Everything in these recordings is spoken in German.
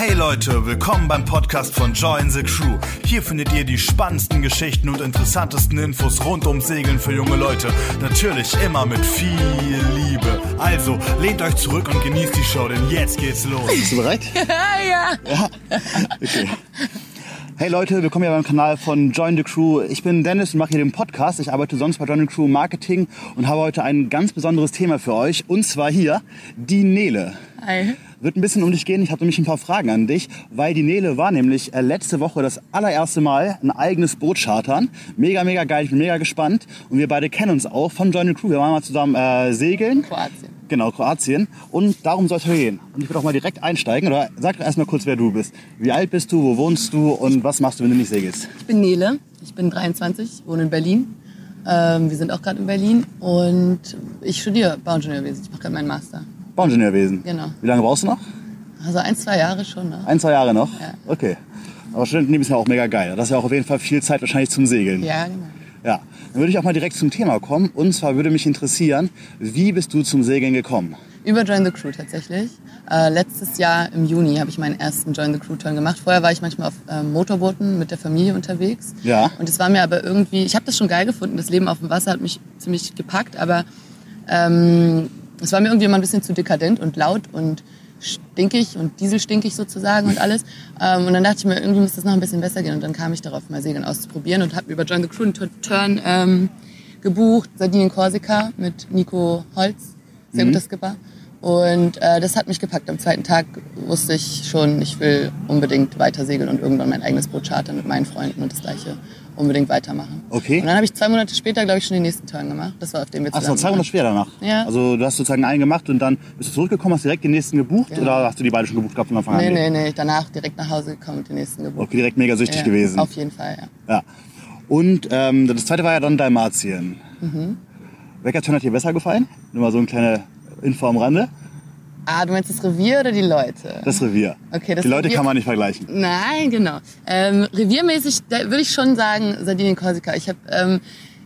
Hey Leute, willkommen beim Podcast von Join the Crew. Hier findet ihr die spannendsten Geschichten und interessantesten Infos rund ums Segeln für junge Leute. Natürlich immer mit viel Liebe. Also lehnt euch zurück und genießt die Show, denn jetzt geht's los. Bist du bereit? ja. Ja. Okay. Hey Leute, willkommen hier beim Kanal von Join the Crew. Ich bin Dennis und mache hier den Podcast. Ich arbeite sonst bei Join the Crew Marketing und habe heute ein ganz besonderes Thema für euch. Und zwar hier die Nele. Hi. Wird ein bisschen um dich gehen. Ich habe nämlich ein paar Fragen an dich, weil die Nele war nämlich äh, letzte Woche das allererste Mal ein eigenes Boot chartern. Mega, mega geil. Ich bin mega gespannt. Und wir beide kennen uns auch von Join the Crew. Wir waren mal zusammen äh, segeln. Kroatien. Genau, Kroatien. Und darum soll es heute gehen. Und ich würde auch mal direkt einsteigen. Oder sag doch erstmal kurz, wer du bist. Wie alt bist du, wo wohnst du und was machst du, wenn du nicht segelst? Ich bin Nele, ich bin 23, wohne in Berlin. Ähm, wir sind auch gerade in Berlin und ich studiere Bauingenieurwesen. Ich mache gerade meinen Master. Bauingenieurwesen. Genau. Wie lange brauchst du noch? Also ein, zwei Jahre schon. Ne? Ein, zwei Jahre noch? Ja. Okay. Aber Studentenleben ist ja auch mega geil. Das ist ja auch auf jeden Fall viel Zeit wahrscheinlich zum Segeln. Ja, genau. Ja. Dann würde ich auch mal direkt zum Thema kommen. Und zwar würde mich interessieren, wie bist du zum Segeln gekommen? Über Join the Crew tatsächlich. Äh, letztes Jahr im Juni habe ich meinen ersten Join the Crew Turn gemacht. Vorher war ich manchmal auf ähm, Motorbooten mit der Familie unterwegs. Ja. Und es war mir aber irgendwie, ich habe das schon geil gefunden. Das Leben auf dem Wasser hat mich ziemlich gepackt, aber ähm, es war mir irgendwie immer ein bisschen zu dekadent und laut und stinkig und dieselstinkig sozusagen und alles. Ähm, und dann dachte ich mir, irgendwie muss das noch ein bisschen besser gehen. Und dann kam ich darauf, mal Segeln auszuprobieren und habe über Join the Crew einen Turn ähm, gebucht, Sardinien Korsika mit Nico Holz, sehr guter Skipper. Und äh, das hat mich gepackt. Am zweiten Tag wusste ich schon, ich will unbedingt weiter segeln und irgendwann mein eigenes Boot chartern mit meinen Freunden und das gleiche unbedingt weitermachen. Okay. Und dann habe ich zwei Monate später, glaube ich, schon den nächsten Turn gemacht. Das war auf dem wir Ach so, zwei Monate später danach. Ja. Also du hast sozusagen einen gemacht und dann bist du zurückgekommen, hast direkt den nächsten gebucht Ja. oder hast du die beide schon gebucht gehabt von Anfang an? Nee, nee, nee. Danach direkt nach Hause gekommen und den nächsten gebucht. Okay, direkt mega süchtig Ja, gewesen. Auf jeden Fall, ja. Ja. Und ähm, das zweite war ja dann Dalmatien. Mhm. Welcher Turn hat dir besser gefallen? Nur mal so eine kleine Info am Rande. Ah, du meinst das Revier oder die Leute? Das Revier. Okay, das die Leute Revier- kann man nicht vergleichen. Nein, genau. Ähm, reviermäßig würde ich schon sagen Sardinien Korsika. Ich habe ähm,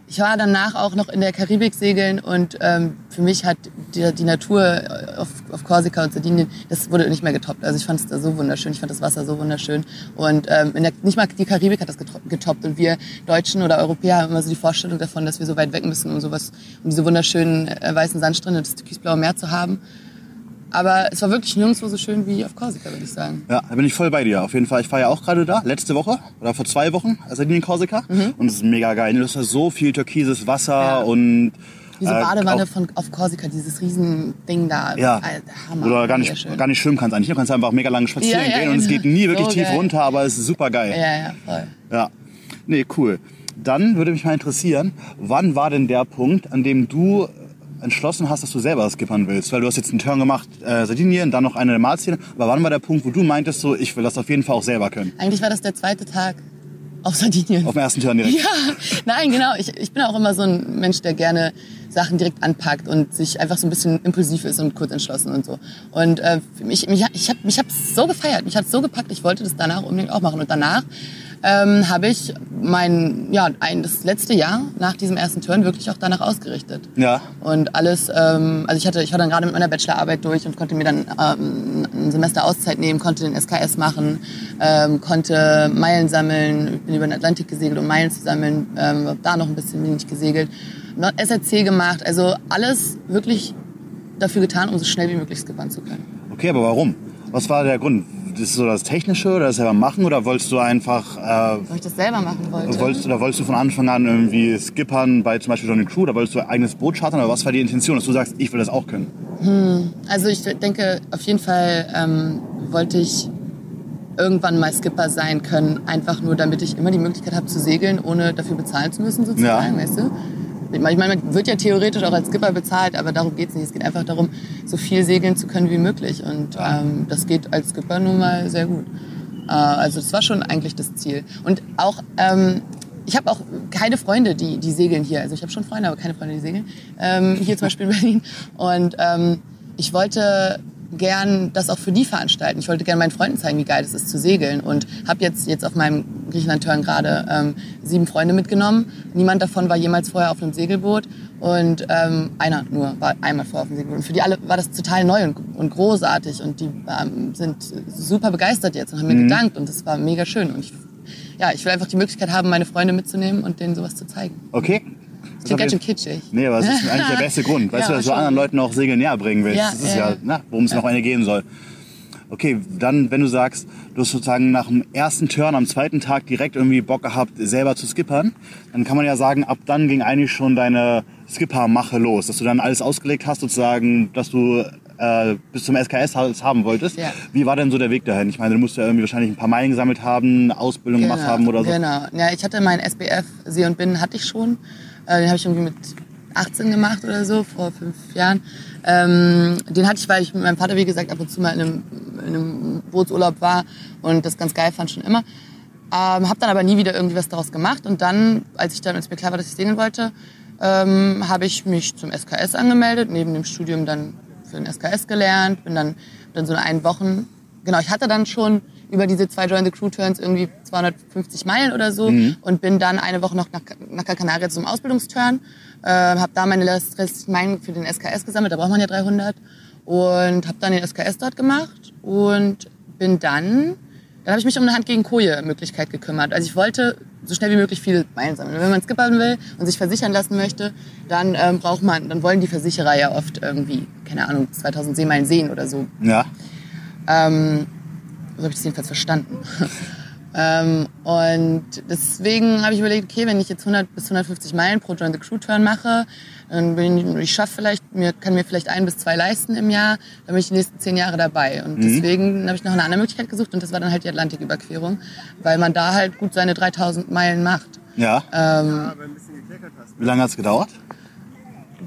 ich war danach auch noch in der Karibik segeln und ähm, für mich hat die, die Natur auf, auf Korsika und Sardinien, das wurde nicht mehr getoppt. Also ich fand es da so wunderschön, ich fand das Wasser so wunderschön und ähm, der, nicht mal die Karibik hat das getoppt und wir Deutschen oder Europäer haben immer so die Vorstellung davon, dass wir so weit weg müssen, um sowas, um diese wunderschönen äh, weißen Sandstrände, das türkisblaue Meer zu haben. Aber es war wirklich nirgendwo so schön wie auf Korsika, würde ich sagen. Ja, da bin ich voll bei dir. Auf jeden Fall. Ich war ja auch gerade da, letzte Woche oder vor zwei Wochen, Sardinien Korsika. Und es ist mega geil. Das ist so viel türkises Wasser Mhm. Ja. und Diese äh, Badewanne auch- von, auf Korsika, dieses riesen Ding da. Ja, Hammer. du gar nicht, gar nicht schwimmen kannst eigentlich. Du kannst einfach mega lang spazieren Ja, ja, gehen und es genau. geht nie wirklich So tief geil. runter, aber es ist super geil. Ja, ja, voll. Ja. Nee, cool. Dann würde mich mal interessieren, wann war denn der Punkt, an dem du entschlossen hast, dass du selber skippern willst? Weil du hast jetzt einen Turn gemacht, äh, Sardinien, dann noch eine Dalmatien. Aber wann war der Punkt, wo du meintest, so, ich will das auf jeden Fall auch selber können? Eigentlich war das der zweite Tag auf Sardinien. Auf dem ersten Turn direkt. Ja, nein, genau. Ich, ich bin auch immer so ein Mensch, der gerne Sachen direkt anpackt und sich einfach so ein bisschen impulsiv ist und kurz entschlossen und so. Und äh, mich, mich, ich habe mich hab's so gefeiert, mich hat's so gepackt, ich wollte das danach unbedingt auch machen. Und danach ähm, habe ich mein, ja, ein, das letzte Jahr nach diesem ersten Turn wirklich auch danach ausgerichtet. Ja. Und alles, ähm, also ich hatte, ich war dann gerade mit meiner Bachelorarbeit durch und konnte mir dann ähm, ein Semester Auszeit nehmen, konnte den SKS machen, ähm, konnte Meilen sammeln, bin über den Atlantik gesegelt, um Meilen zu sammeln, ähm, hab da noch ein bisschen wenig gesegelt, noch SRC gemacht, also alles wirklich dafür getan, um so schnell wie möglich skippern zu können. Okay, aber warum? Was war der Grund? Das ist so das Technische oder das selber machen oder wolltest du einfach, äh, Weil ich das selber machen wollte. wolltest, oder wolltest du von Anfang an irgendwie skippern bei zum Beispiel Johnny Crew oder wolltest du ein eigenes Boot chartern oder was war die Intention, dass du sagst, ich will das auch können? Also ich denke, auf jeden Fall ähm, wollte ich irgendwann mal Skipper sein können, einfach nur damit ich immer die Möglichkeit habe zu segeln, ohne dafür bezahlen zu müssen sozusagen, Ja. weißt du? Ich meine, man wird ja theoretisch auch als Skipper bezahlt, aber darum geht's nicht. Es geht einfach darum, so viel segeln zu können wie möglich. Und ähm, das geht als Skipper nun mal sehr gut. Äh, also das war schon eigentlich das Ziel. Und auch, ähm, ich habe auch keine Freunde, die, die segeln hier. Also ich habe schon Freunde, aber keine Freunde, die segeln. Ähm, hier zum Beispiel in Berlin. Und ähm, ich wollte gern das auch für die veranstalten. Ich wollte gerne meinen Freunden zeigen, wie geil es ist zu segeln und habe jetzt jetzt auf meinem Griechenland-Turn gerade ähm, sieben Freunde mitgenommen. Niemand davon war jemals vorher auf einem Segelboot und ähm, einer nur war einmal vorher auf dem Segelboot. Und für die alle war das total neu und, und großartig und die ähm, sind super begeistert jetzt und haben mir Mhm. gedankt und das war mega schön und ich, ja, ich will einfach die Möglichkeit haben, meine Freunde mitzunehmen und denen sowas zu zeigen. Okay. Ich bin ganz schön kitschig. Nee, aber das ist eigentlich der beste Grund. Weißt Ja, du, dass du anderen Leuten auch Segeln näher bringen willst. Ja, das ist ja, ja, na, worum es noch eine gehen soll. Okay, dann, wenn du sagst, du hast sozusagen nach dem ersten Turn am zweiten Tag direkt irgendwie Bock gehabt, selber zu skippern, dann kann man ja sagen, ab dann ging eigentlich schon deine Skipper-Mache los. Dass du dann alles ausgelegt hast, sozusagen, dass du äh, bis zum SKS haben wolltest. Ja. Wie war denn so der Weg dahin? Ich meine, du musst ja irgendwie wahrscheinlich ein paar Meilen gesammelt haben, Ausbildung gemacht haben oder so. Genau. Ja, ich hatte meinen SBF See und Binnen hatte ich schon. Äh, den habe ich irgendwie mit 18 gemacht oder so, vor fünf Jahren. Ähm, den hatte ich, weil ich mit meinem Vater, wie gesagt, ab und zu mal in einem, in einem Bootsurlaub war und das ganz geil fand schon immer. Ähm, habe dann aber nie wieder irgendwie was daraus gemacht. Und dann, als ich dann, als mir klar war, dass ich segeln wollte, ähm, habe ich mich zum SKS angemeldet, neben dem Studium dann für den SKS gelernt, bin dann, dann so ein Wochen, genau, ich hatte dann schon über diese zwei Join the Crew Turns irgendwie 250 Meilen oder so und bin dann eine Woche noch nach, nach Canaria zum Ausbildungsturn, äh, habe da meine rest- restlichen Meilen für den SKS gesammelt, da braucht man ja 300 und habe dann den SKS dort gemacht und bin dann dann habe ich mich um eine Hand gegen Koje Möglichkeit gekümmert. Also ich wollte so schnell wie möglich viele Meilen sammeln. Wenn man skippern will und sich versichern lassen möchte, dann ähm, braucht man, dann wollen die Versicherer ja oft irgendwie, keine Ahnung, 2000 Seemeilen sehen oder so. Ja. Ähm, so habe ich das jedenfalls verstanden. ähm, und deswegen habe ich überlegt, okay, wenn ich jetzt 100 bis 150 Meilen pro Join the Crew Turn mache, dann bin ich, ich schaffe vielleicht, mir, kann mir vielleicht ein bis zwei leisten im Jahr, dann bin ich die nächsten zehn Jahre dabei. Und deswegen habe ich noch eine andere Möglichkeit gesucht und das war dann halt die Atlantiküberquerung, weil man da halt gut seine 3000 Meilen macht. Ja. Ähm, Wie lange hat es gedauert?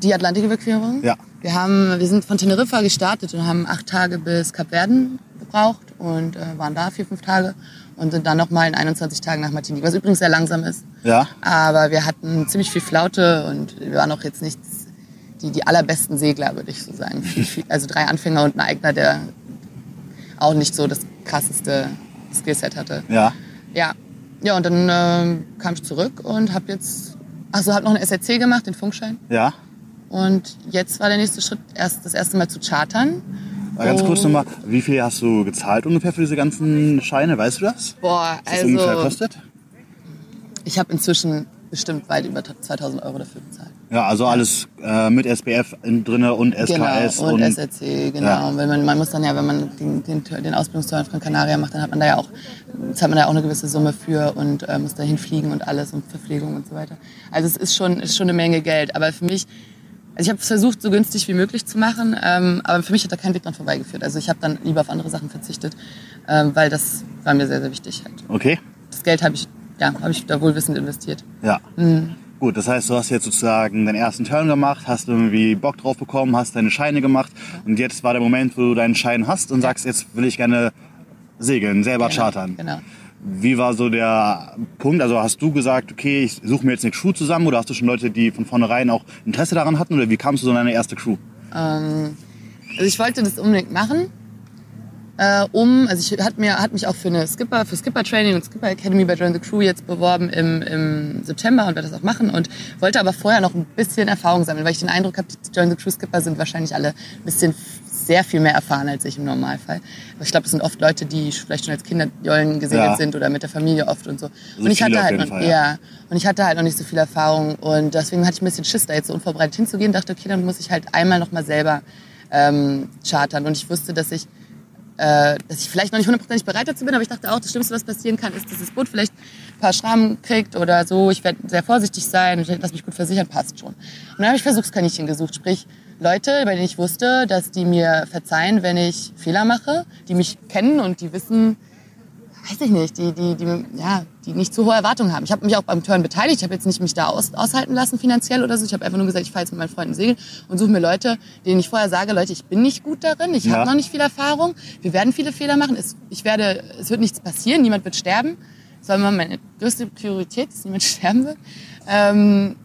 die Atlantiküberquerung. Ja. Wir, haben, wir sind von Teneriffa gestartet und haben acht Tage bis Kapverden gebraucht und äh, waren da vier, fünf Tage und sind dann nochmal in 21 Tagen nach Martinique, was übrigens sehr langsam ist. Ja. Aber wir hatten ziemlich viel Flaute und wir waren auch jetzt nicht die, die allerbesten Segler, würde ich so sagen. Also drei Anfänger und ein Eigner, der auch nicht so das krasseste Skillset hatte. Ja. Ja, ja und dann ähm, kam ich zurück und habe jetzt, also habe noch einen SRC gemacht, den Funkschein. Ja. Und jetzt war der nächste Schritt, erst das erste Mal zu chartern. Aber Ganz kurz Und- nochmal, wie viel hast du gezahlt ungefähr für diese ganzen Scheine? Weißt du das? Boah, Was das ungefähr also kostet? ich habe inzwischen bestimmt weit über 2000 Euro dafür bezahlt. Ja, also alles äh, mit SPF in drinne und SKS Genau, und, SRC, genau. Ja. Und Wenn man, man muss dann ja, wenn man den, den, den Ausbildungsturn von Canaria macht, dann hat man da ja auch, zahlt man da auch eine gewisse Summe für und äh, muss da hinfliegen und alles und Verpflegung und so weiter. Also es ist schon, ist schon eine Menge Geld. Aber für mich, also ich habe es versucht, so günstig wie möglich zu machen, ähm, aber für mich hat da kein Weg dran vorbeigeführt. Also ich habe dann lieber auf andere Sachen verzichtet, ähm, weil das war mir sehr, sehr wichtig. Halt. Okay. Das Geld habe ich, ja, habe ich da wohlwissend investiert. Ja. Mhm. Gut, das heißt, du hast jetzt sozusagen deinen ersten Turn gemacht, hast irgendwie Bock drauf bekommen, hast deine Scheine gemacht und jetzt war der Moment, wo du deinen Schein hast und sagst, jetzt will ich gerne segeln, selber chartern. Genau. Wie war so der Punkt? Also hast du gesagt, okay, ich suche mir jetzt eine Crew zusammen oder hast du schon Leute, die von vornherein auch Interesse daran hatten oder wie kamst du so in deine erste Crew? Ähm, also ich wollte das unbedingt machen. Äh, um, also ich hat mir hat mich auch für eine Skipper, für Skipper Training und Skipper Academy bei Join the Crew jetzt beworben im, im September und werde das auch machen und wollte aber vorher noch ein bisschen Erfahrung sammeln, weil ich den Eindruck habe, die Join the Crew Skipper sind wahrscheinlich alle ein bisschen sehr viel mehr erfahren als ich im Normalfall. Aber ich glaube, das sind oft Leute, die vielleicht schon als Kinder Jollen gesegelt Ja. sind oder mit der Familie oft und so. Also und ich hatte halt noch, Fall, ja. ja, und ich hatte halt noch nicht so viel Erfahrung und deswegen hatte ich ein bisschen Schiss, da jetzt so unvorbereitet hinzugehen. Dachte, okay, dann muss ich halt einmal noch mal selber ähm, chartern. Und ich wusste, dass ich, äh, dass ich vielleicht noch nicht hundertprozentig bereit dazu bin, aber ich dachte auch, das Schlimmste, was passieren kann, ist, dass das Boot vielleicht ein paar Schrammen kriegt oder so. Ich werde sehr vorsichtig sein, ich lasse mich gut versichern, passt schon. Und dann habe ich Versuchskaninchen gesucht, sprich Leute, bei denen ich wusste, dass die mir verzeihen, wenn ich Fehler mache, die mich kennen und die wissen, weiß ich nicht, die, die, die, ja, die nicht zu hohe Erwartungen haben. Ich habe mich auch beim Turn beteiligt. Ich habe jetzt nicht mich da aus, aushalten lassen finanziell oder so. Ich habe einfach nur gesagt, ich fahre jetzt mit meinen Freunden segeln und suche mir Leute, denen ich vorher sage, Leute, ich bin nicht gut darin, ich Ja. habe noch nicht viel Erfahrung, wir werden viele Fehler machen, es, ich werde, es wird nichts passieren, niemand wird sterben. Das war immer meine größte Priorität, dass niemand sterben wird. Ähm,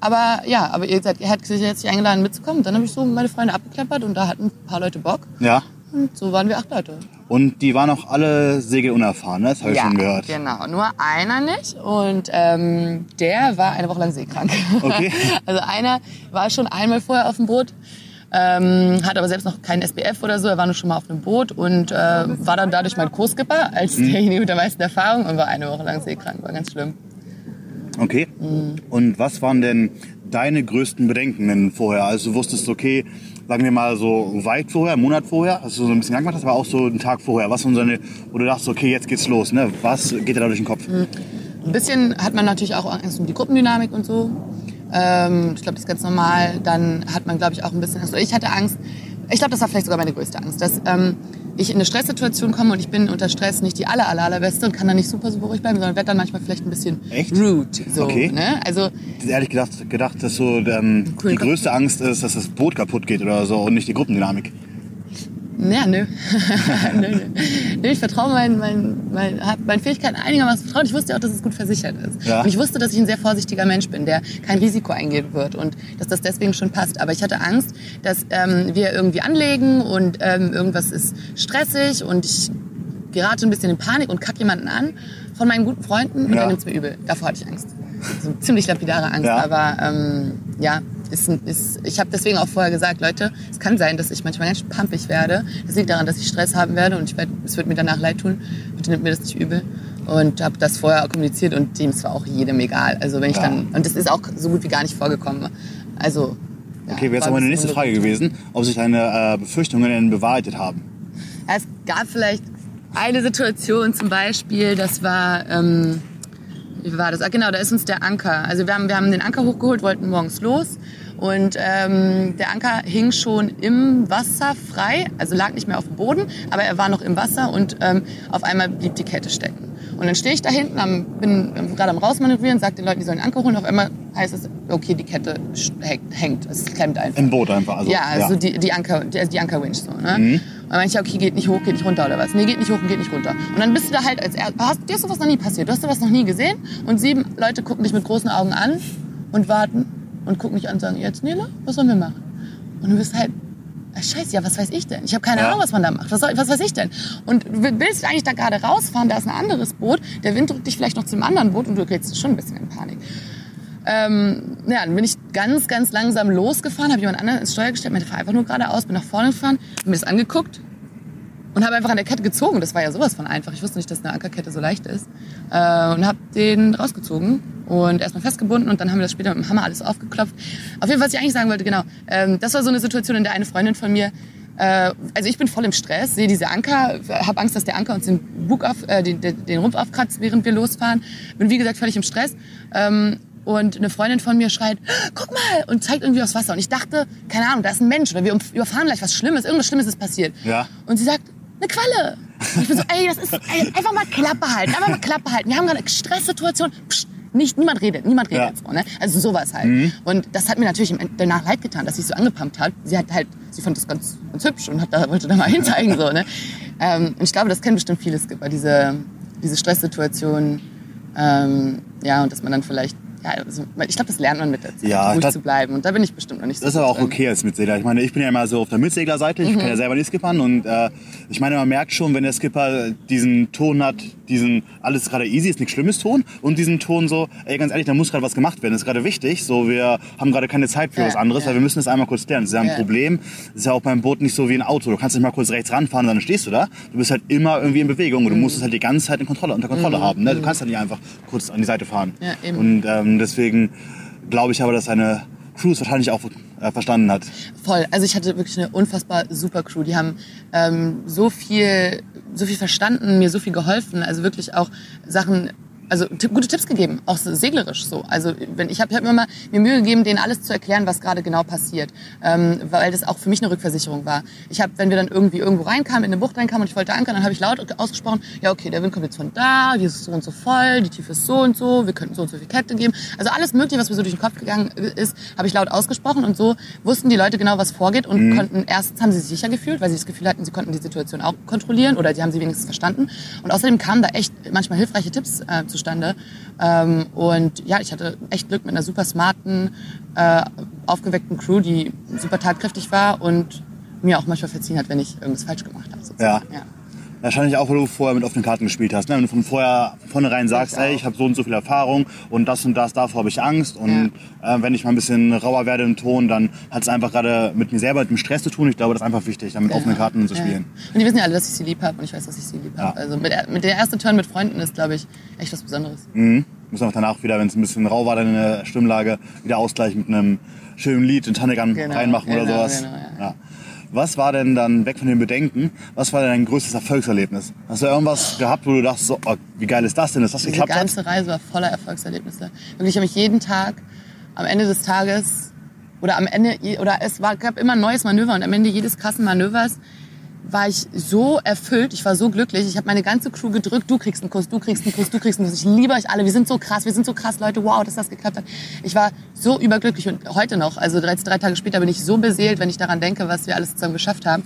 Aber ja, aber ihr seid, ihr hättet sich jetzt eingeladen mitzukommen. Dann habe ich so meine Freunde abgeklappert und da hatten ein paar Leute Bock. Ja. Und so waren wir acht Leute. Und die waren auch alle segelunerfahren, ne? das habe ich schon gehört. genau. Nur einer nicht. Und ähm, der war eine Woche lang seekrank. Okay. Also einer war schon einmal vorher auf dem Boot, ähm, hat aber selbst noch keinen SBF oder so. Er war nur schon mal auf einem Boot und äh, war dann dadurch mein Co-Skipper als Mhm. derjenige mit der meisten Erfahrung und war eine Woche lang seekrank. War ganz schlimm. Okay. Mhm. Und was waren denn deine größten Bedenken denn vorher? Also du wusstest, okay, sagen wir mal so weit vorher, einen Monat vorher, hast du so ein bisschen gemacht, aber auch so einen Tag vorher. Was waren so eine, wo du dachtest, okay, jetzt geht's los, ne? Was geht dir da durch den Kopf? Mhm. Ein bisschen hat man natürlich auch Angst um die Gruppendynamik und so. Ähm, ich glaube, das ist ganz normal. Dann hat man, glaube ich, auch ein bisschen Angst. Ich hatte Angst. Ich glaube, das war vielleicht sogar meine größte Angst, dass ähm, ich in eine Stresssituation komme und ich bin unter Stress nicht die aller, aller, allerbeste und kann dann nicht super, super ruhig bleiben, sondern werde dann manchmal vielleicht ein bisschen Echt? rude. So, Okay. ne? Also, ehrlich gedacht, gedacht dass so ähm, Coolen die größte Angst ist, dass das Boot kaputt geht oder so und nicht die Gruppendynamik. Ja, nö. nö, nö. nö. Ich vertraue meinen, meinen, meinen, hab meinen Fähigkeiten einigermaßen vertraut. Ich wusste auch, dass es gut versichert ist. Ja. Und ich wusste, dass ich ein sehr vorsichtiger Mensch bin, der kein Risiko eingehen wird und dass das deswegen schon passt. Aber ich hatte Angst, dass ähm, wir irgendwie anlegen und ähm, irgendwas ist stressig und ich gerate ein bisschen in Panik und kacke jemanden an von meinen guten Freunden und Ja. dann nimmt's mir übel. Davor hatte ich Angst. So ziemlich lapidare Angst, Ja. aber ähm, ja, ist, ist, ich habe deswegen auch vorher gesagt, Leute, es kann sein, dass ich manchmal ganz pampig werde. Das liegt daran, dass ich Stress haben werde und ich werd, es wird mir danach leid tun. Bitte nimmt mir das nicht übel. Und habe das vorher kommuniziert und dem war auch jedem egal. Also wenn ich Ja. dann und das ist auch so gut wie gar nicht vorgekommen. Also ja, Okay, wäre jetzt aber ein meine nächste Frage gewesen, ob sich deine äh, Befürchtungen denn bewahrheitet haben. Ja, Es gab vielleicht eine Situation zum Beispiel, das war, ähm, wie war das? Ah, genau, da ist uns der Anker. Also wir haben, wir haben den Anker hochgeholt, wollten morgens los und ähm, der Anker hing schon im Wasser frei, also lag nicht mehr auf dem Boden, aber er war noch im Wasser und ähm, auf einmal blieb die Kette stecken. Und dann stehe ich da hinten, am, bin gerade am rausmanövrieren, sage den Leuten, die sollen den Anker holen. Auf einmal heißt es, okay, die Kette hängt, es klemmt einfach. Im Boot einfach. Also, Ja, also die, die Anker, die, also die Ankerwinch so, ne? Und dann meinte ich, okay, geht nicht hoch, geht nicht runter oder was? Nee, geht nicht hoch und geht nicht runter. Und dann bist du da halt als er hast, dir ist sowas noch nie passiert, du hast sowas noch nie gesehen und sieben Leute gucken dich mit großen Augen an und warten und gucken dich an und sagen, jetzt Nele, was sollen wir machen? Und du bist halt, ah, scheiße, ja, was weiß ich denn? Ich habe keine Ja. Ahnung, was man da macht. Was, soll, was weiß ich denn? Und du willst eigentlich da gerade rausfahren, da ist ein anderes Boot, der Wind drückt dich vielleicht noch zum anderen Boot und du gerätst schon ein bisschen in Panik. Ähm, ja, dann bin ich ganz, ganz langsam losgefahren, habe jemand anderen ins Steuer gestellt, meinte, fahr einfach nur geradeaus, bin nach vorne gefahren, hab mir das angeguckt und habe einfach an der Kette gezogen. Das war ja sowas von einfach. Ich wusste nicht, dass eine Ankerkette so leicht ist. Äh, und habe den rausgezogen und erstmal festgebunden und dann haben wir das später mit dem Hammer alles aufgeklopft. Auf jeden Fall, was ich eigentlich sagen wollte, genau, ähm, das war so eine Situation, in der eine Freundin von mir äh, also ich bin voll im Stress, sehe diese Anker, habe Angst, dass der Anker uns den, Bug auf, äh, den, den Rumpf aufkratzt, während wir losfahren. Bin wie gesagt völlig im Stress. Ähm, und eine Freundin von mir schreit, guck mal, und zeigt irgendwie aufs Wasser. Und ich dachte, keine Ahnung, da ist ein Mensch oder wir überfahren gleich was Schlimmes, irgendwas Schlimmes ist passiert. Ja. Und sie sagt, eine Qualle. Und ich bin so, ey, das ist ey, einfach mal Klappe halten, einfach mal Klappe halten. Wir haben gerade eine Stresssituation. Psst, nicht, niemand redet, niemand redet Ja. Mhm. so, ne? Also sowas halt. Und das hat mir natürlich danach leid getan, dass sie so angepumpt hat. Sie hat halt, sie fand das ganz, ganz hübsch und hat da, wollte da mal hinzeigen, so, ne? Ähm, und ich glaube, das kennen bestimmt viele Skipper, diese, diese Stresssituation. Ähm, ja, und dass man dann vielleicht, also, ich glaube, das lernt man mit der Zeit, Ja, ruhig das- zu bleiben. Und da bin ich bestimmt noch nicht so Das ist aber auch drin. okay als Mitsegler. Ich meine, ich bin ja immer so auf der Mitseglerseite. Ich kann ja selber nicht skippern. Und äh, ich meine, man merkt schon, wenn der Skipper diesen Ton hat, diesen alles gerade easy, ist nichts Schlimmes Ton. Und diesen Ton so, ey, ganz ehrlich, da muss gerade was gemacht werden. Das ist gerade wichtig. So, wir haben gerade keine Zeit für Ja, was anderes, ja. weil wir müssen das einmal kurz klären. Das ist ja ein Ja. Problem. Das ist ja auch beim Boot nicht so wie ein Auto. Du kannst nicht mal kurz rechts ranfahren dann stehst du da. Du bist halt immer irgendwie in Bewegung und du musst es halt die ganze Zeit in Kontrolle, unter Kontrolle haben. Ne? Du kannst halt nicht einfach kurz an die Seite fahren. Ja, eben. Und ähm, deswegen glaube ich aber, dass seine Crew es wahrscheinlich auch äh, verstanden hat. Voll. Also ich hatte wirklich eine unfassbar super Crew. Die haben ähm, so viel, so viel verstanden, mir so viel geholfen. Also wirklich auch Sachen, also gute Tipps gegeben, auch seglerisch so. Also wenn ich habe hab mir immer mir Mühe gegeben, denen alles zu erklären, was gerade genau passiert, ähm, weil das auch für mich eine Rückversicherung war. Ich habe, wenn wir dann irgendwie irgendwo reinkamen, in eine Bucht reinkamen und ich wollte ankern, dann habe ich laut ausgesprochen, ja okay, der Wind kommt jetzt von da, die ist so und so voll, die Tiefe ist so und so, wir könnten so und so viel Kette geben. Also alles Mögliche, was mir so durch den Kopf gegangen ist, habe ich laut ausgesprochen und so wussten die Leute genau, was vorgeht und konnten erstens haben sie sich sicher gefühlt, weil sie das Gefühl hatten, sie konnten die Situation auch kontrollieren oder die haben sie wenigstens verstanden. Und außerdem kamen da echt manchmal hilfreiche Tipps äh, zustande zustande. Ähm, und ja, ich hatte echt Glück mit einer super smarten, äh, aufgeweckten Crew, die super tatkräftig war und mir auch manchmal verziehen hat, wenn ich irgendwas falsch gemacht habe. sozusagen. Ja. Wahrscheinlich auch, weil du vorher mit offenen Karten gespielt hast. Ne? Wenn du von vorher vornherein sagst, Ich auch. ey, ich habe so und so viel Erfahrung und das und das, davor habe ich Angst. Und äh, wenn ich mal ein bisschen rauer werde im Ton, dann hat es einfach gerade mit mir selber, mit dem Stress zu tun. Ich glaube, das ist einfach wichtig, mit offenen Karten zu Ja. spielen. Und die wissen ja alle, dass ich sie lieb habe und ich weiß, dass ich sie lieb habe. Ja. Also mit, der- mit der erste Turn mit Freunden ist, glaube ich, echt was Besonderes. Mhm. Muss auch danach wieder, wenn es ein bisschen rau war, dann in der Stimmlage, wieder ausgleichen mit einem schönen Lied, in Tannegan Genau, reinmachen oder genau, sowas. genau, ja. ja. Was war denn dann, weg von den Bedenken, was war denn dein größtes Erfolgserlebnis? Hast du irgendwas gehabt, wo du dachtest, so, oh, wie geil ist das denn, dass das Diese geklappt hat? ganze Reise war voller Erfolgserlebnisse. Wirklich habe ich jeden Tag, am Ende des Tages oder am Ende oder es war, gab immer ein neues Manöver und am Ende jedes krassen Manövers war ich so erfüllt, ich war so glücklich. Ich habe meine ganze Crew gedrückt. Du kriegst einen Kuss, du kriegst einen Kuss, du kriegst einen Kuss. Ich liebe euch alle. Wir sind so krass, wir sind so krass, Leute. Wow, dass das geklappt hat. Ich war so überglücklich und heute noch, also drei, drei Tage später, bin ich so beseelt, wenn ich daran denke, was wir alles zusammen geschafft haben.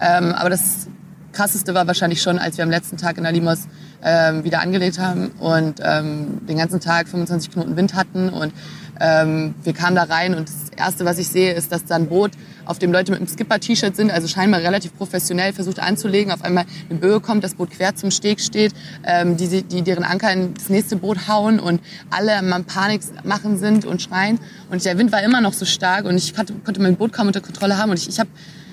Ähm, aber das krasseste war wahrscheinlich schon, als wir am letzten Tag in Alimos ähm, wieder angelegt haben und ähm, den ganzen Tag 25 Knoten Wind hatten und ähm, wir kamen da rein und das erste, was ich sehe, ist, dass da ein Boot, auf dem Leute mit einem Skipper-T-Shirt sind, also scheinbar relativ professionell versucht anzulegen. Auf einmal eine Böe kommt, das Boot quer zum Steg steht, ähm, die, die deren Anker in das nächste Boot hauen und alle am Panik machen sind und schreien. Und der Wind war immer noch so stark und ich konnte, konnte mein Boot kaum unter Kontrolle haben und ich, ich, hab,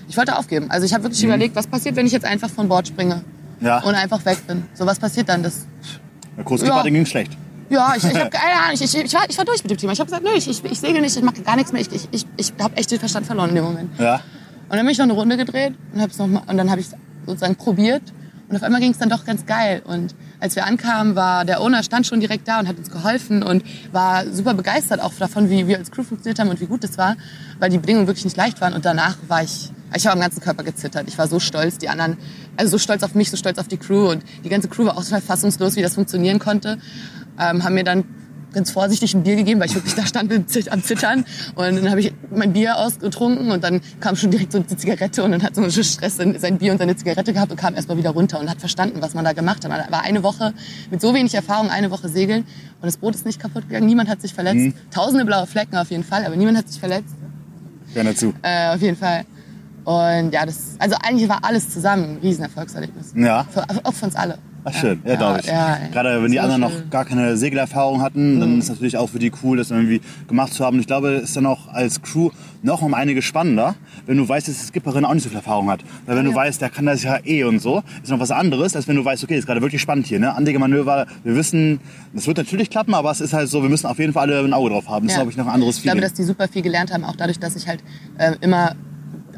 ich wollte aufgeben. Also ich habe wirklich überlegt, was passiert, wenn ich jetzt einfach von Bord springe Ja. und einfach weg bin. So, was passiert dann? Das, Der Kurzskipper, Ja. ging schlecht. ja, ich, ich habe keine Ahnung. Ich, ich, ich, war, ich war durch mit dem Thema. Ich habe gesagt, nö, ich, ich, ich segel nicht, ich mache gar nichts mehr. Ich, ich, ich, ich habe echt den Verstand verloren in dem Moment. Ja. Und dann bin ich noch eine Runde gedreht und, hab's noch mal, und dann habe ich sozusagen probiert. Und auf einmal ging es dann doch ganz geil. Und als wir ankamen, war der Owner stand schon direkt da und hat uns geholfen und war super begeistert auch davon, wie wir als Crew funktioniert haben und wie gut es war, weil die Bedingungen wirklich nicht leicht waren. Und danach war ich, ich habe am ganzen Körper gezittert. Ich war so stolz, die anderen, also so stolz auf mich, so stolz auf die Crew. Und die ganze Crew war auch total fassungslos, wie das funktionieren konnte. Ähm, haben mir dann ganz vorsichtig ein Bier gegeben, weil ich wirklich da stand am Zittern. Und dann habe ich mein Bier ausgetrunken und dann kam schon direkt so eine Zigarette und dann hat so einen Stress sein Bier und seine Zigarette gehabt und kam erstmal wieder runter und hat verstanden, was man da gemacht hat. Man war eine Woche mit so wenig Erfahrung, eine Woche segeln und das Boot ist nicht kaputt gegangen. Niemand hat sich verletzt. Tausende blaue Flecken auf jeden Fall, aber niemand hat sich verletzt. Gerne zu. Äh, auf jeden Fall. Und ja, das, also eigentlich war alles zusammen ein Riesenerfolgserlebnis. Ja. Für, auch für uns alle. Ach, schön, ja, glaube ich. ja, ja. Gerade wenn die anderen schön. Mhm. noch gar keine Segelerfahrung hatten, dann ist es natürlich auch für die cool, das irgendwie gemacht zu haben. Ich glaube, es ist dann auch als Crew noch um einige spannender, wenn du weißt, dass die Skipperin auch nicht so viel Erfahrung hat. Weil wenn du Ja. weißt, der kann das ja eh und so, ist noch was anderes, als wenn du weißt, okay, ist gerade wirklich spannend hier, ne? Anlegemanöver, wir wissen, das wird natürlich klappen, aber es ist halt so, wir müssen auf jeden Fall alle ein Auge drauf haben. Das ist, glaube ich, noch ein anderes Ich glaube, Feeling. dass die super viel gelernt haben, auch dadurch, dass ich halt äh, immer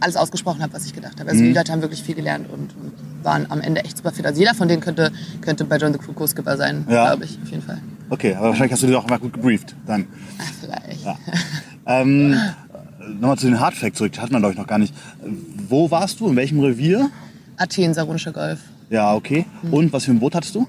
alles ausgesprochen habe, was ich gedacht habe. Also Mhm. die Leute haben wirklich viel gelernt und, und waren am Ende echt super fit. Also jeder von denen könnte, könnte bei John the Crew Co-Skipper sein, Ja. glaube ich, auf jeden Fall. Okay, aber wahrscheinlich hast du dir auch mal gut gebrieft dann. Ach, vielleicht. Ja. Ähm, Nochmal zu den Hardfacts zurück, die hat man glaube ich noch gar nicht. Wo warst du, in welchem Revier? Athen, Saronischer Golf. Ja, okay. Und was für ein Boot hattest du?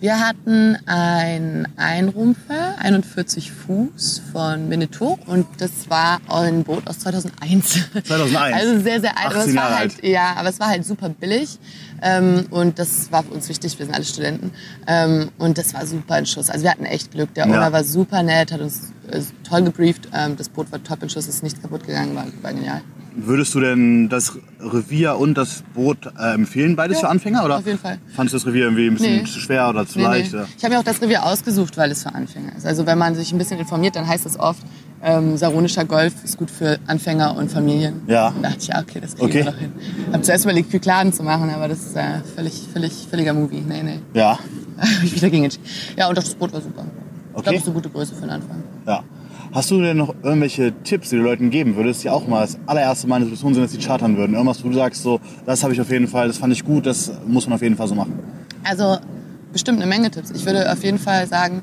Wir hatten ein Einrumpfer, 41 Fuß von Minneto und das war ein Boot aus 2001. 2001? Also sehr, sehr alt. Aber 18 es war halt, alt. ja, aber es war halt super billig ähm, und das war für uns wichtig. Wir sind alle Studenten ähm, und das war super in Schuss. Also wir hatten echt Glück. Der Ja. Owner war super nett, hat uns äh, toll gebrieft. Ähm, das Boot war top in Schuss, ist nichts kaputt gegangen, war, war genial. Würdest du denn das Revier und das Boot äh, empfehlen, beides Ja, für Anfänger? Oder auf jeden Fall. Fandest du das Revier irgendwie ein bisschen Nee. zu schwer oder zu Nee, leicht? nee. Ja. Ich habe mir auch das Revier ausgesucht, weil es für Anfänger ist. Also wenn man sich ein bisschen informiert, dann heißt es oft, ähm, Saronischer Golf ist gut für Anfänger und Familien. Ja. Und da dachte ich, ja, okay, das kriegen Okay. wir doch hin. Hab zuerst überlegt, Kykladen zu machen, aber das ist äh, völlig, völlig, völliger Movie. Nee, nee. Ja, ich wieder gegen. Ja, und doch, das Boot war super. Ich Okay. glaube, das ist eine gute Größe für den Anfang. ja. Hast du denn noch irgendwelche Tipps, die du Leuten geben würdest, die auch mal das allererste Mal in der Situation sind, dass sie chartern würden? Irgendwas, wo du sagst, so, das habe ich auf jeden Fall, das fand ich gut, das muss man auf jeden Fall so machen. Also bestimmt eine Menge Tipps. Ich würde auf jeden Fall sagen,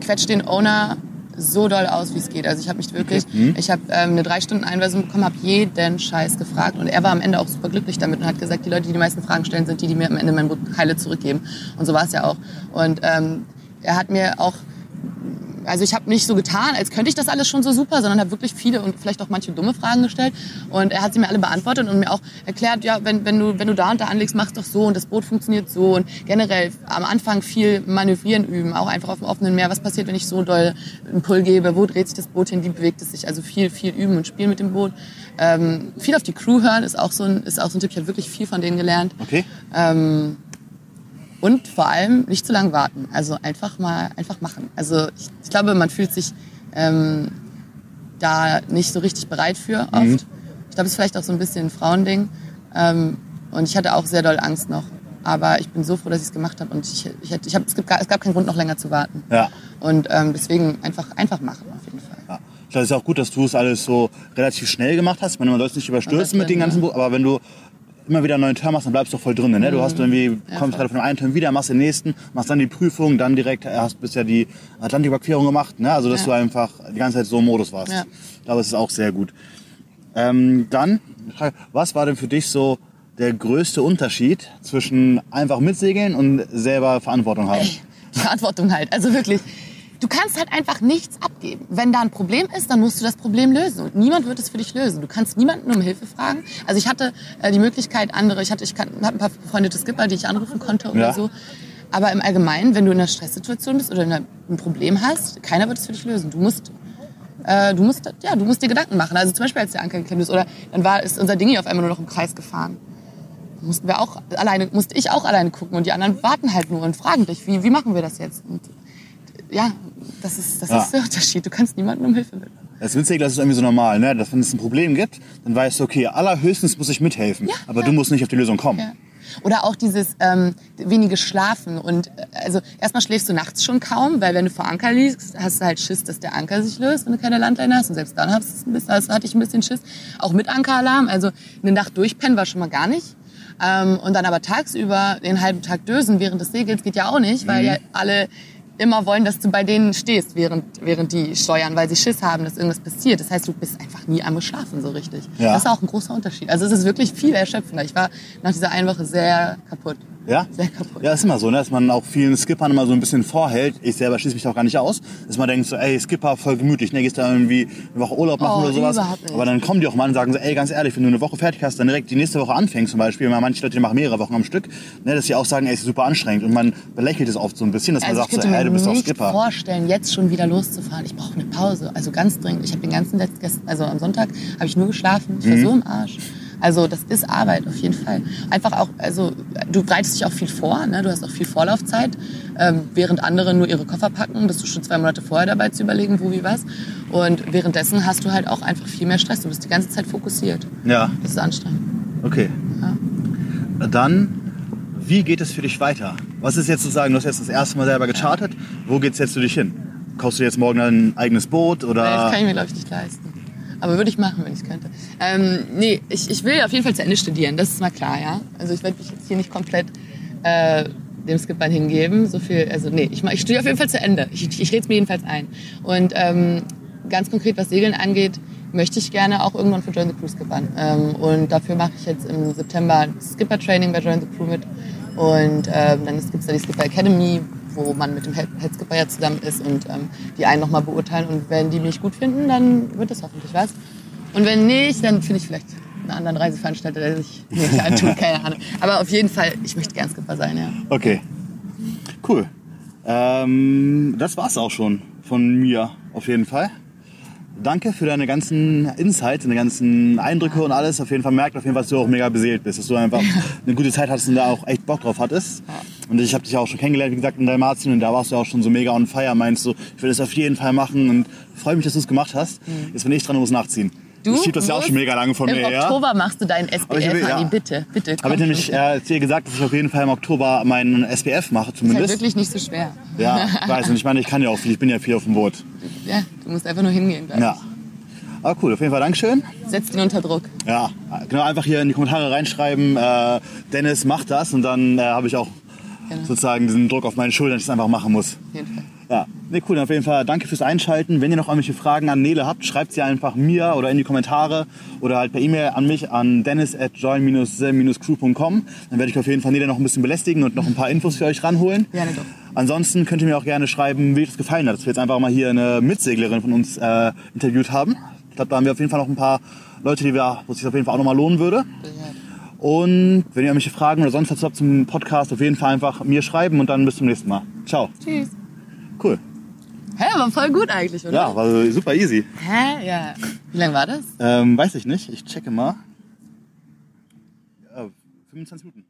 quetscht den Owner so doll aus, wie es geht. Also ich habe mich wirklich, ich habe ähm, eine drei Stunden Einweisung bekommen, habe jeden Scheiß gefragt und er war am Ende auch super glücklich damit und hat gesagt, die Leute, die die meisten Fragen stellen, sind die, die mir am Ende mein Boot heile zurückgeben. Und so war es ja auch. Und ähm, er hat mir auch also ich habe nicht so getan, als könnte ich das alles schon so super, sondern habe wirklich viele und vielleicht auch manche dumme Fragen gestellt. Und er hat sie mir alle beantwortet und mir auch erklärt, ja, wenn, wenn, du, wenn du da und da anlegst, machst doch so und das Boot funktioniert so. Und generell am Anfang viel manövrieren üben, auch einfach auf dem offenen Meer. Was passiert, wenn ich so doll einen Pull gebe? Wo dreht sich das Boot hin? Wie bewegt es sich? Also viel, viel üben und spielen mit dem Boot. Ähm, viel auf die Crew hören ist auch so ein, ist auch so ein Tipp. Ich habe wirklich viel von denen gelernt. Okay. Ähm, und vor allem nicht zu lange warten. Also einfach mal einfach machen. Also ich, ich glaube, man fühlt sich ähm, da nicht so richtig bereit für oft. Mhm. Ich glaube, es ist vielleicht auch so ein bisschen ein Frauending. Ähm, und ich hatte auch sehr doll Angst noch. Aber ich bin so froh, dass ich es gemacht habe. Und ich, ich, hätte- ich hab, es, gibt, es gab keinen Grund, noch länger zu warten. Ja. Und ähm, deswegen einfach, einfach machen, auf jeden Fall. Ja. Ich glaube, es ist auch gut, dass du es alles so relativ schnell gemacht hast. Ich meine, man soll es nicht überstürzen mit den ganzen. Buch, aber wenn du immer wieder einen neuen Turn machst, dann bleibst du voll drin. Ne? Du hast irgendwie, kommst Mhm. gerade von dem einen Turn wieder, machst den nächsten, machst dann die Prüfung, dann direkt äh, hast bisher die Atlantiküberquerung gemacht. Ne? Also, dass Ja. du einfach die ganze Zeit so im Modus warst. Ja. Ich glaube, es ist auch sehr gut. Ähm, dann, was war denn für dich so der größte Unterschied zwischen einfach mitsegeln und selber Verantwortung haben? Verantwortung halt. Also wirklich. Du kannst halt einfach nichts abgeben. Wenn da ein Problem ist, dann musst du das Problem lösen. Und niemand wird es für dich lösen. Du kannst niemanden um Hilfe fragen. Also ich hatte äh, die Möglichkeit, andere, ich hatte, ich kann, hab ein paar befreundete Skipper, die ich anrufen konnte oder Ja. so. Aber im Allgemeinen, wenn du in einer Stresssituation bist oder in einer, ein Problem hast, keiner wird es für dich lösen. Du musst äh, du musst, ja, du musst dir Gedanken machen. Also zum Beispiel, als der Anker geklemmt ist, oder dann war, ist unser Ding hier auf einmal nur noch im Kreis gefahren. Mussten wir auch alleine, musste ich auch alleine gucken und die anderen warten halt nur und fragen dich, wie, wie machen wir das jetzt? Und, ja, das ist, das Ja. ist der Unterschied. Du kannst niemanden um Hilfe bitten. Das Winzig, das ist irgendwie so normal, ne? dass wenn es ein Problem gibt, dann weißt du, okay, allerhöchstens muss ich mithelfen, Ja, aber ja. du musst nicht auf die Lösung kommen. Ja. Oder auch dieses ähm, wenige Schlafen. Und äh, also erstmal schläfst du nachts schon kaum, weil wenn du vor Anker liegst, hast du halt Schiss, dass der Anker sich löst, wenn du keine Landleine hast. Und selbst dann hast du ein bisschen, also hatte ich ein bisschen Schiss. Auch mit Ankeralarm. Also eine Nacht durchpennen war schon mal gar nicht. Ähm, und dann aber tagsüber den halben Tag dösen während des Segels geht ja auch nicht, weil ja alle immer wollen, dass du bei denen stehst, während, während die steuern, weil sie Schiss haben, dass irgendwas passiert. Das heißt, du bist einfach nie am Schlafen so richtig. Ja. Das ist auch ein großer Unterschied. Also es ist wirklich viel erschöpfender. Ich war nach dieser einen Woche sehr kaputt. Ja? Sehr kaputt. Ja, ist immer so, ne? dass man auch vielen Skippern immer so ein bisschen vorhält. Ich selber schließe mich auch gar nicht aus. Dass man denkt so, ey, Skipper, voll gemütlich, ne? gehst da irgendwie eine Woche Urlaub machen Oh, oder sowas. Aber dann kommen die auch mal und sagen so, ey, ganz ehrlich, wenn du eine Woche fertig hast, dann direkt die nächste Woche anfängst zum Beispiel. Weil manche Leute die machen mehrere Wochen am Stück, ne? dass sie auch sagen, ey, ist super anstrengend. Und man belächelt es oft so ein bisschen, dass Also man ich sagt so, ey, mir du bist doch nicht Skipper. vorstellen, jetzt schon wieder loszufahren. Ich brauche eine Pause. Also ganz dringend. Ich habe den ganzen letzten, also am Sonntag habe ich nur geschlafen. Ich Mhm. war so im Arsch. Also das ist Arbeit auf jeden Fall. Einfach auch, also du bereitest dich auch viel vor, ne? du hast auch viel Vorlaufzeit, ähm, während andere nur ihre Koffer packen, bist du schon zwei Monate vorher dabei zu überlegen, wo wie was. Und währenddessen hast du halt auch einfach viel mehr Stress. Du bist die ganze Zeit fokussiert. Ja, Das ist anstrengend. okay. Dann, wie geht es für dich weiter? Was ist jetzt sozusagen, du hast jetzt das erste Mal selber gechartet. Wo geht's jetzt für dich hin? Kaufst du jetzt morgen ein eigenes Boot oder? Das kann ich mir, glaube ich, nicht leisten. Aber würde ich machen, wenn ich könnte. Ähm, nee, ich, ich will auf jeden Fall zu Ende studieren, das ist mal klar, ja. Also ich werde mich jetzt hier nicht komplett äh, dem Skipbahn hingeben. So viel, also nee, ich, ich studiere auf jeden Fall zu Ende. Ich, ich, ich rede es mir jedenfalls ein. Und ähm, ganz konkret, was Segeln angeht, möchte ich gerne auch irgendwann für Join the Crew skippern. Ähm, und dafür mache ich jetzt im September Skipper-Training bei Join the Crew mit. Und ähm, dann gibt es da die Skipper Academy, wo man mit dem Skipper ja zusammen ist und ähm, die einen nochmal beurteilen. Und wenn die mich gut finden, dann wird das hoffentlich was. Und wenn nicht, dann finde ich vielleicht einen anderen Reiseveranstalter, der sich mir nicht antut, keine Ahnung. Aber auf jeden Fall, ich möchte gern Skipper sein, ja. Okay. Cool. Ähm, das war's auch schon von mir auf jeden Fall. Danke für deine ganzen Insights, deine ganzen Eindrücke und alles. Auf jeden Fall merkt auf jeden Fall, dass du auch mega beseelt bist, dass du einfach eine gute Zeit hattest und da auch echt Bock drauf hattest. Und ich habe dich auch schon kennengelernt, wie gesagt, in Dalmatien und da warst du auch schon so mega on fire, meinst du, ich will das auf jeden Fall machen und freue mich, dass du es gemacht hast. Jetzt bin ich dran und muss nachziehen. ich schieb das ja auch schon mega lange von Im mir her. Oktober machst du deinen Aber ich SPF, will- ja. Manni, bitte, bitte. Habe ich komm nämlich äh, dir gesagt, dass ich auf jeden Fall im Oktober meinen SPF mache, ist halt zumindest. wirklich nicht so schwer. Ja, ich weiß. Und ich meine, ich kann ja auch viel. Ich bin ja viel auf dem Boot. Ja, du musst einfach nur hingehen. glaub ich. Ja. Aber cool, auf jeden Fall Dankeschön. Setz ihn unter Druck. Ja, genau, einfach hier in die Kommentare reinschreiben, äh, Dennis macht das und dann äh, habe ich auch Genau. sozusagen diesen Druck auf meine Schultern, dass ich es einfach machen muss. Ja, nee, cool. Auf jeden Fall danke fürs Einschalten. Wenn ihr noch irgendwelche Fragen an Nele habt, schreibt sie einfach mir oder in die Kommentare oder halt per E-Mail an mich an dennis at join-crew.com. Dann werde ich auf jeden Fall Nele noch ein bisschen belästigen und noch ein paar Infos für euch ranholen. Gerne doch. Ansonsten könnt ihr mir auch gerne schreiben, wie euch das gefallen hat, dass wir jetzt einfach mal hier eine Mitseglerin von uns äh, interviewt haben. Ich glaube, da haben wir auf jeden Fall noch ein paar Leute, die wir, wo es sich auf jeden Fall auch nochmal lohnen würde. Und wenn ihr irgendwelche Fragen oder sonst was habt zum Podcast, auf jeden Fall einfach mir schreiben und dann bis zum nächsten Mal. Ciao. Tschüss. Cool. Hä, aber voll gut eigentlich, oder? Ja, war super easy. Hä? Ja. Wie lange war das? Ähm, weiß ich nicht. Ich checke mal. Ja, 25 Minuten.